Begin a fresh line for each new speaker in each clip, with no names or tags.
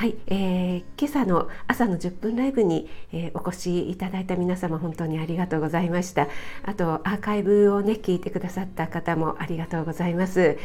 はい、えー、今朝の朝の10分ライブに、えー、お越しいただいた皆様本当にありがとうございました。あとアーカイブをね聞いてくださった方もありがとうございます。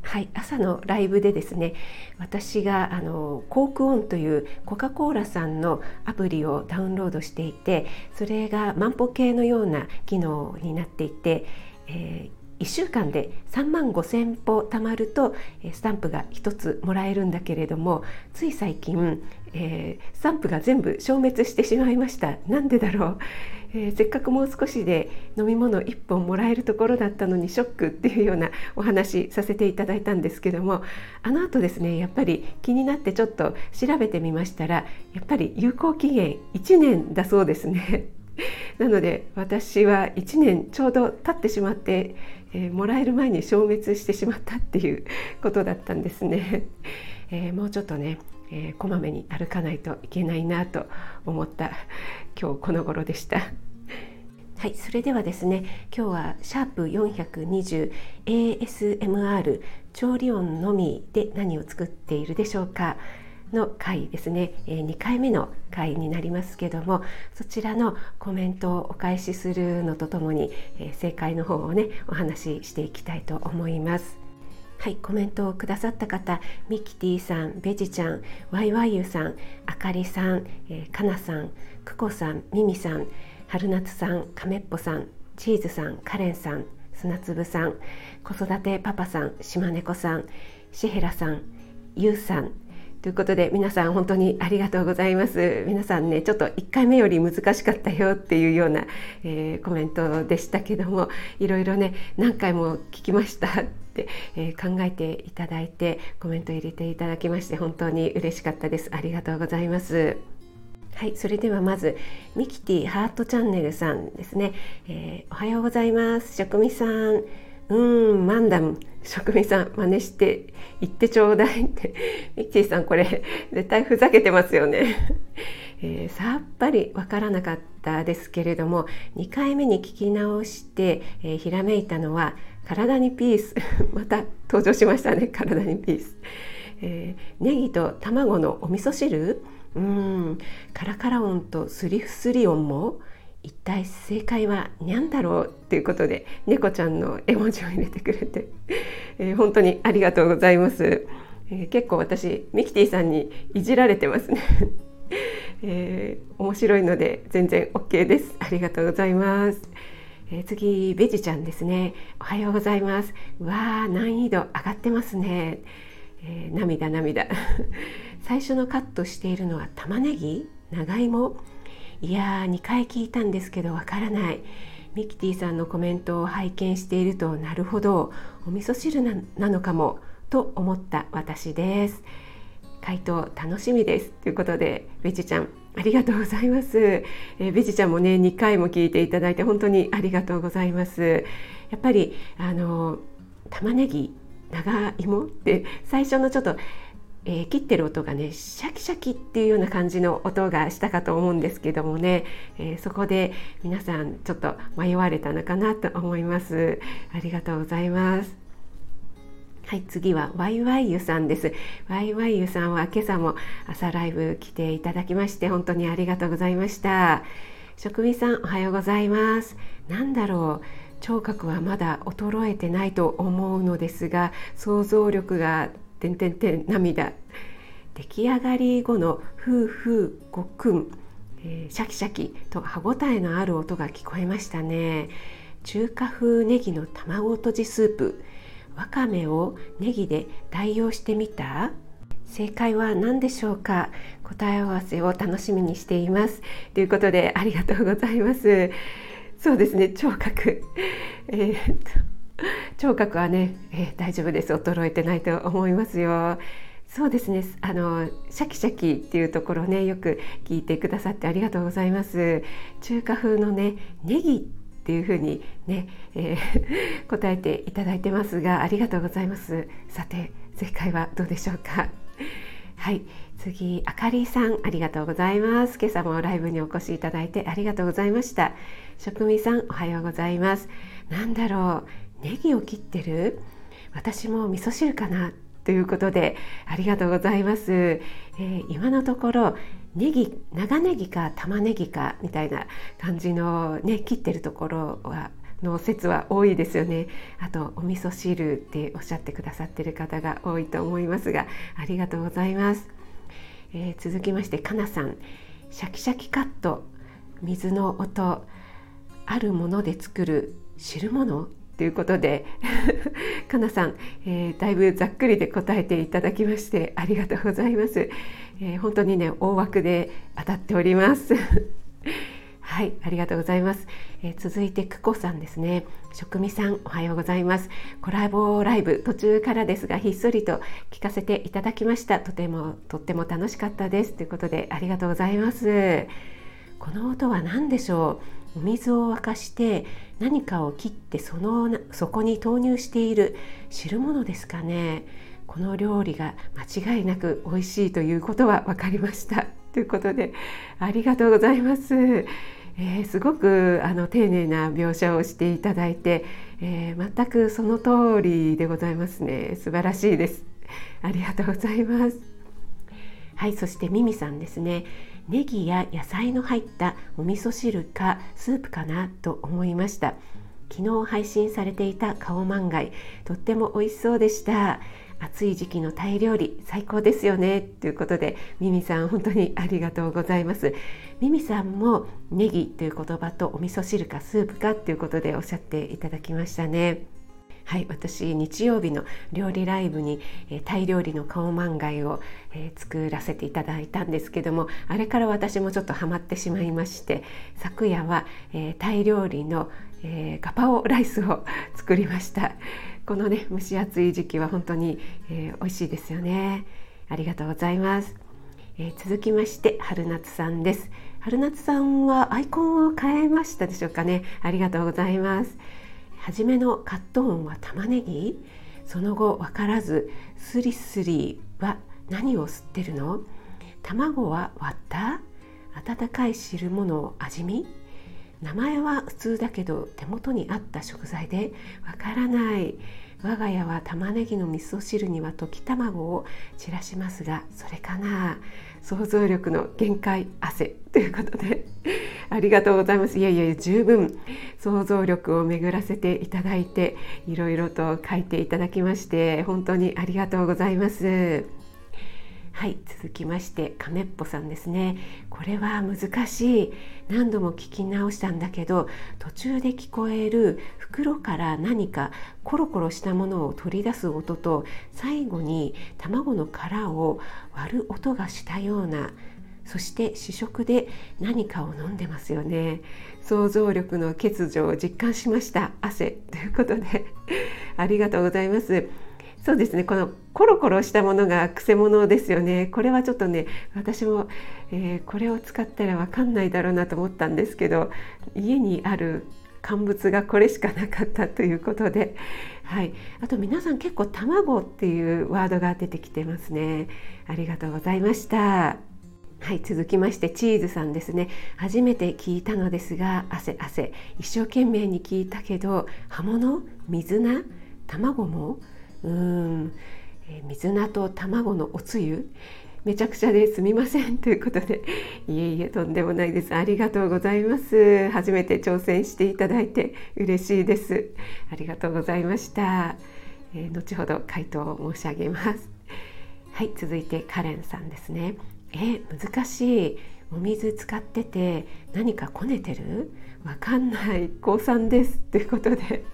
はい、朝のライブでですね私があのコークオンというコカ・コーラさんのアプリをダウンロードしていてそれが万歩計のような機能になっていて、えー1週間で3万5千歩貯まるとスタンプが1つもらえるんだけれどもつい最近、えー、スタンプが全部消滅してしまいましたなんでだろう、えー、せっかくもう少しで飲み物1本もらえるところだったのにショックっていうようなお話させていただいたんですけどもあの後ですねやっぱり気になってちょっと調べてみましたらやっぱり有効期限1年だそうですね。なので私は1年ちょうど経ってしまって、えー、もらえる前に消滅してしまったっていうことだったんですね。えー、もうちょっとね、えー、こまめに歩かないといけないなと思った今日この頃でした。はい、それではですね今日はシャープ 420ASMR 調理音のみで何を作っているでしょうかの回ですね、え2回目の回になりますけどもそちらのコメントをお返しするのとともに、え正解の方をねお話ししていきたいと思います。はい、コメントをくださった方、ミキティさん、ベジちゃん、ワイワイユさん、あかりさん、えー、かなさん、くこさん、ミミさん、春夏さん、かめっぽさん、チーズさん、カレンさん、砂粒さん、子育てパパさん、島猫さん、シヘラさん、ゆうさん、ということで皆さん本当にありがとうございます。皆さんねちょっと1回目より難しかったよっていうような、えー、コメントでしたけどもいろいろね何回も聞きましたって、えー、考えていただいてコメント入れていただきまして本当に嬉しかったです。ありがとうございます。はい、それではまずミキティハートチャンネルさんですね、えー、おはようございます。食味さん。うんマンダム。職人さん真似して言ってちょうだいって。ミッチーさんこれ 絶対ふざけてますよね、えー、さっぱりわからなかったですけれども2回目に聞き直して、えー、ひらめいたのは体にピース。また登場しましたね体にピース、えー、ネギと卵のお味噌汁？うん。カラカラ音とスリフスリ音も？一体正解は何だろうということで猫ちゃんの絵文字を入れてくれて、えー、本当にありがとうございます、えー、結構私ミキティさんにいじられてますね、えー、面白いので全然 OK です。ありがとうございます。えー、次ベジちゃんですね。おはようございます。わあ難易度上がってますね、えー、涙涙。最初のカットしているのは玉ねぎ？長芋？いやー2回聞いたんですけどわからない。ミキティさんのコメントを拝見しているとなるほど。お味噌汁なのかもと思った私です。回答楽しみです。ということでベジちゃんありがとうございます、えー、ベジちゃんもね2回も聞いていただいて本当にありがとうございます。やっぱりあの玉ねぎ長芋って最初のちょっとえー、切ってる音がねシャキシャキっていうような感じの音がしたかと思うんですけどもね、えー、そこで皆さんちょっと迷われたのかなと思います。ありがとうございます。はい次はワイワイユさんです。ワイワイユさんは今朝も朝ライブ来ていただきまして本当にありがとうございました。職味さんおはようございます。なんだろう。聴覚はまだ衰えてないと思うのですが想像力がてんてんてん涙。出来上がり後のふうふうごくん、えー、シャキシャキと歯ごたえのある音が聞こえましたね。中華風ネギの卵とじスープ。わかめをネギで代用してみた？正解は何でしょうか？答え合わせを楽しみにしています。ということでありがとうございます。そうですね聴覚。えー、聴覚はね、えー、大丈夫です。衰えてないと思いますよ。そうですね。あのシャキシャキっていうところねよく聞いてくださってありがとうございます。中華風のねネギっていうふうにね、えー、答えていただいてますがありがとうございます。さて正解はどうでしょうか。はい。次あかりさんありがとうございます。今朝もライブにお越しいただいてありがとうございました。職味さんおはようございます。なんだろう。ネギを切ってる？私も味噌汁かな？ということでありがとうございます、えー、今のところネギ長ネギか玉ねぎかみたいな感じのね切ってるところはの説は多いですよね。あとお味噌汁っておっしゃってくださってる方が多いと思いますがありがとうございます、えー、続きましてかなさん。シャキシャキカット水の音あるもので作る汁物？ということで かなさん、えー、だいぶざっくりで答えていただきましてありがとうございます、えー、本当にね大枠で当たっております。はいありがとうございます、えー、続いて久子さんですね。職味さんおはようございます。コラボライブ途中からですがひっそりと聞かせていただきました。とてもとっても楽しかったです。ということでありがとうございます。この音は何でしょう？お水を沸かして何かを切ってそのそこに投入している汁物ですかね。この料理が間違いなく美味しいということは分かりました。ということでありがとうございます。えー、すごくあの丁寧な描写をしていただいて、えー、全くその通りでございますね。素晴らしいです。ありがとうございます。はいそしてミミさんですね。ネギや野菜の入ったお味噌汁かスープかなと思いました。昨日配信されていた顔マンガイとっても美味しそうでした。暑い時期のタイ料理最高ですよね。ということでミミさん本当にありがとうございます。ミミさんもネギという言葉とお味噌汁かスープかということでおっしゃっていただきましたね。はい私日曜日の料理ライブに、えー、タイ料理の顔まんがいを、えー、作らせていただいたんですけどもあれから私もちょっとハマってしまいまして昨夜は、えー、タイ料理の、えガパオライスを 作りました。このね蒸し暑い時期は本当に、え美味しいですよね。ありがとうございます、え続きまして春夏さんです。春夏さんはアイコンを変えましたでしょうかね。ありがとうございます。初めのカット音は玉ねぎ？その後分からずスリスリは何を吸ってるの？卵は割った？温かい汁物を味見？名前は普通だけど手元にあった食材でわからない。我が家は玉ねぎの味噌汁には溶き卵を散らしますがそれかな？想像力の限界汗。ということでありがとうございます。いやいや十分。想像力を巡らせていただいていろいろと書いていただきまして本当にありがとうございます。はい続きまして亀っぽさんですね。これは難しい。何度も聞き直したんだけど途中で聞こえる袋から何かコロコロしたものを取り出す音と最後に卵の殻を割る音がしたようなそして試食で何かを飲んでますよね。想像力の欠如を実感しました。汗。ということで ありがとうございます。そうですね。このコロコロしたものがくせ者ですよね。これはちょっとね私も、えー、これを使ったら分かんないだろうなと思ったんですけど家にある乾物がこれしかなかったということで、はい、あと皆さん結構卵っていうワードが出てきてますね。ありがとうございました。はい続きましてチーズさんですね。初めて聞いたのですが汗汗。一生懸命に聞いたけど葉物？水菜？卵も？うん、えー、水菜と卵のおつゆ。めちゃくちゃですみませんということで いえいえとんでもないです。ありがとうございます。初めて挑戦していただいて嬉しいです。ありがとうございました、えー、後ほど回答を申し上げます。はい続いてカレンさんですね。え難しいお水使ってて何かこねてる？わかんない。高3です。ということで。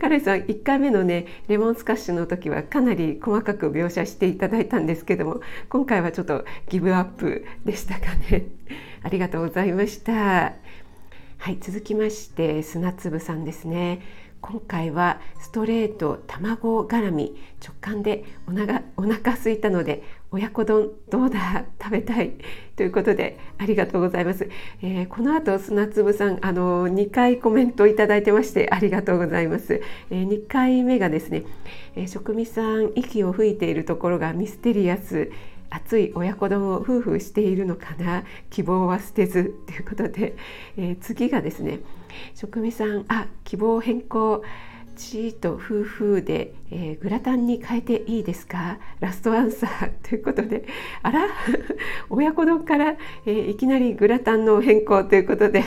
カレンさん1回目のねレモンスカッシュの時はかなり細かく描写していただいたんですけども今回はちょっとギブアップでしたかね。ありがとうございました。はい続きまして砂粒さんですね。今回はストレート卵絡み直感でおながお腹空いたので親子丼どうだ食べたいということでありがとうございます、えー、この後砂粒さんあの2回コメントいただいてましてありがとうございます、えー、2回目がですね、えー、職味さん息を吹いているところがミステリアス熱い親子丼を夫婦しているのかな？希望は捨てずということで、えー、次がですね職味さんあ希望変更。チーと夫婦で、えー、グラタンに変えていいですか？ラストアンサーということであら？親子丼から、えー、いきなりグラタンの変更ということで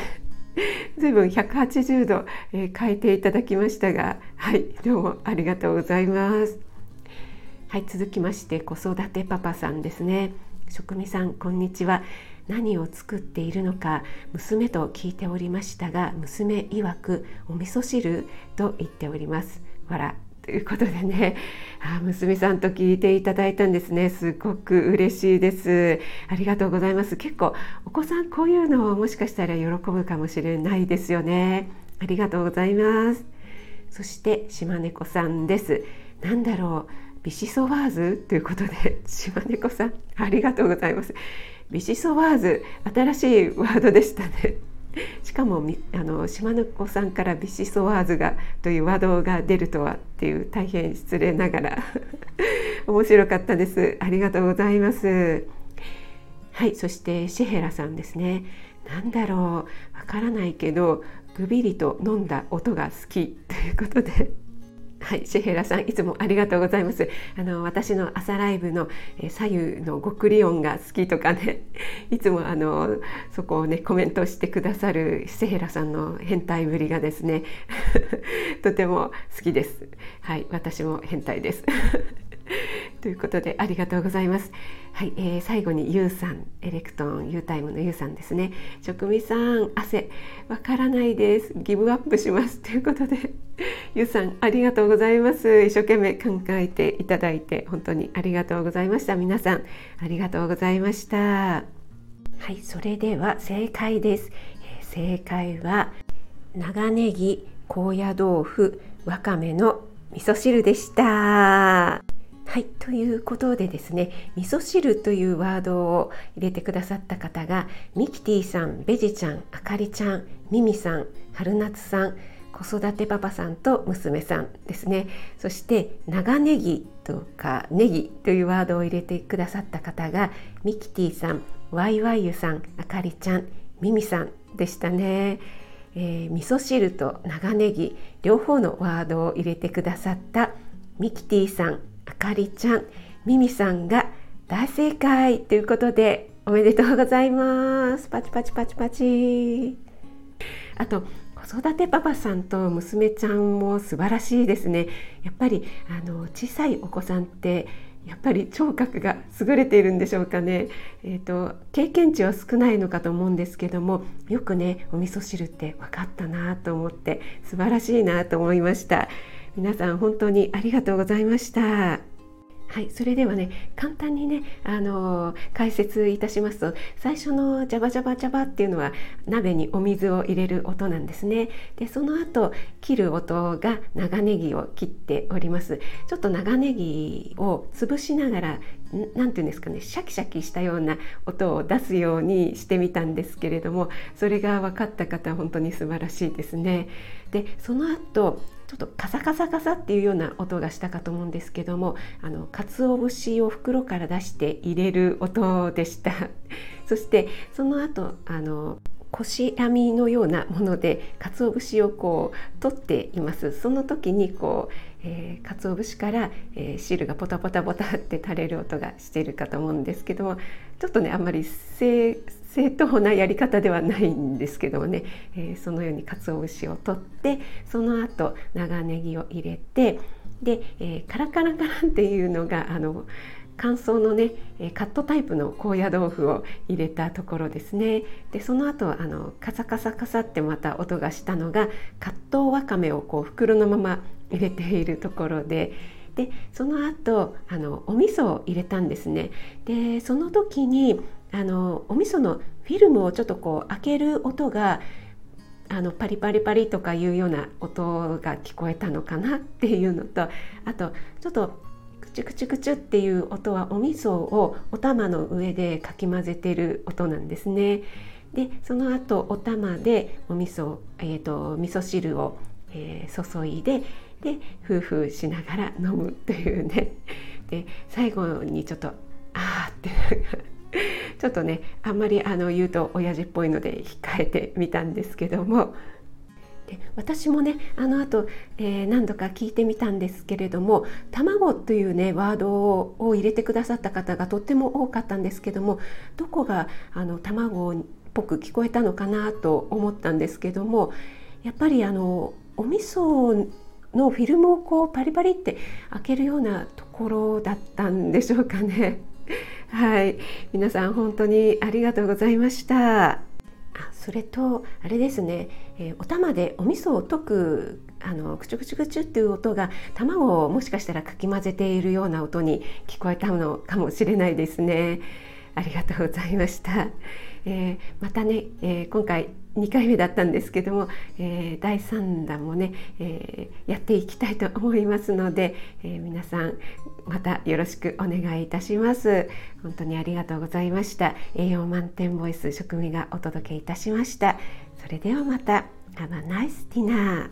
随分180度、えー、変えていただきましたがはいどうもありがとうございます。はい続きまして子育てパパさんですね。職味さんこんにちは。何を作っているのか娘と聞いておりましたが娘曰くお味噌汁と言っております。わらということでね。あ娘さんと聞いていただいたんですね。すごく嬉しいです。ありがとうございます。結構お子さんこういうのをもしかしたら喜ぶかもしれないですよね。ありがとうございます。そして島猫さんです。なんだろう。ビシソワーズ？ということで島猫さんありがとうございます。ビシソワーズ新しいワードでしたね。しかもあの島猫さんからビシソワーズがというワードが出るとはっていう大変失礼ながら。面白かったです。ありがとうございます。はいそしてシヘラさんですね。何だろう。わからないけどぐびりと飲んだ音が好き。ということで。はい、シェヘラさんいつもありがとうございます。あの私の朝ライブの、え左右の極利音が好きとかね、いつもあのそこをねコメントしてくださるシェヘラさんの変態ぶりがですね、とても好きです。はい、私も変態です。ということでありがとうございます。はい、えー、最後にゆうさん、エレクトン U タイムのゆうさんですね。職味さん、汗わからないです。ギブアップしますということで、ゆうさんありがとうございます。一生懸命考えていただいて本当にありがとうございました。皆さんありがとうございました。はい、それでは正解です。えー、正解は長ネギ、高野豆腐、わかめの味噌汁でした。はいということでですね味噌汁というワードを入れてくださった方がミキティさんベジちゃんあかりちゃんミミさん春夏さん子育てパパさんと娘さんですね。そして長ネギとかネギというワードを入れてくださった方がミキティさんワイワイユさんあかりちゃんミミさんでしたね、えー、味噌汁と長ネギ両方のワードを入れてくださったミキティさんあかりちゃん、ミミさんが大正解ということでおめでとうございます。パチパチパチパチ。あと子育てパパさんと娘ちゃんも素晴らしいですね。やっぱりあの小さいお子さんってやっぱり聴覚が優れているんでしょうかね、えーと、経験値は少ないのかと思うんですけどもよくねお味噌汁って分かったなと思って素晴らしいなと思いました皆さん本当にありがとうございました。はい、それではね簡単にねあの解説いたしますと最初のジャバジャバジャバっていうのは鍋にお水を入れる音なんですね。でその後切る音が長ネギを切っております。ちょっと長ネギを潰しながら何て言うんですかねシャキシャキしたような音を出すようにしてみたんですけれどもそれが分かった方は本当に素晴らしいですね。でその後ちょっとカサカサカサっていうような音がしたかと思うんですけどもあの鰹節を袋から出して入れる音でした。そしてその後あのこし網のようなもので鰹節をこう取っています。その時にこう、えー、鰹節から、えー、汁がポタポタポタって垂れる音がしているかと思うんですけどもちょっとねあんまり正正当なやり方ではないんですけどもね、えー、そのように鰹節を取ってその後長ネギを入れてで、えー、カラカラカラっていうのがあの乾燥のねカットタイプの高野豆腐を入れたところですね。でその後あのカサカサカサってまた音がしたのが葛藤わかめをこう袋のまま入れているところで。でその後あのお味噌を入れたんですね。でその時にあのお味噌のフィルムをちょっとこう開ける音があのパリパリパリとかいうような音が聞こえたのかなっていうのとあとちょっとクチュクチュクチュっていう音はお味噌をお玉の上でかき混ぜてる音なんですね。でその後お玉でお味噌、えーと、味噌汁を、えー、注いでで夫婦しながら飲むというねで最後にちょっと「あー」って ちょっとねあんまりあの言うと親父っぽいので控えてみたんですけどもで私もねあの後、えー、何度か聞いてみたんですけれども「卵」というねワードを入れてくださった方がとっても多かったんですけどもどこがあの卵っぽく聞こえたのかなと思ったんですけどもやっぱりあのお味噌のフィルムをこうパリパリって開けるようなところだったんでしょうかね。はい、皆さん本当にありがとうございました。あそれとあれですね、えー、お玉でお味噌を溶くあのクチュクチュクチュっていう音が卵をもしかしたらかき混ぜているような音に聞こえたのかもしれないですね。ありがとうございました。えー、またね、えー、今回2回目だったんですけども、えー、第3弾もね、えー、やっていきたいと思いますので、えー、皆さんまたよろしくお願いいたします。本当にありがとうございました。栄養満点ボイス食味がお届けいたしました。それではまた。Have a nice dinner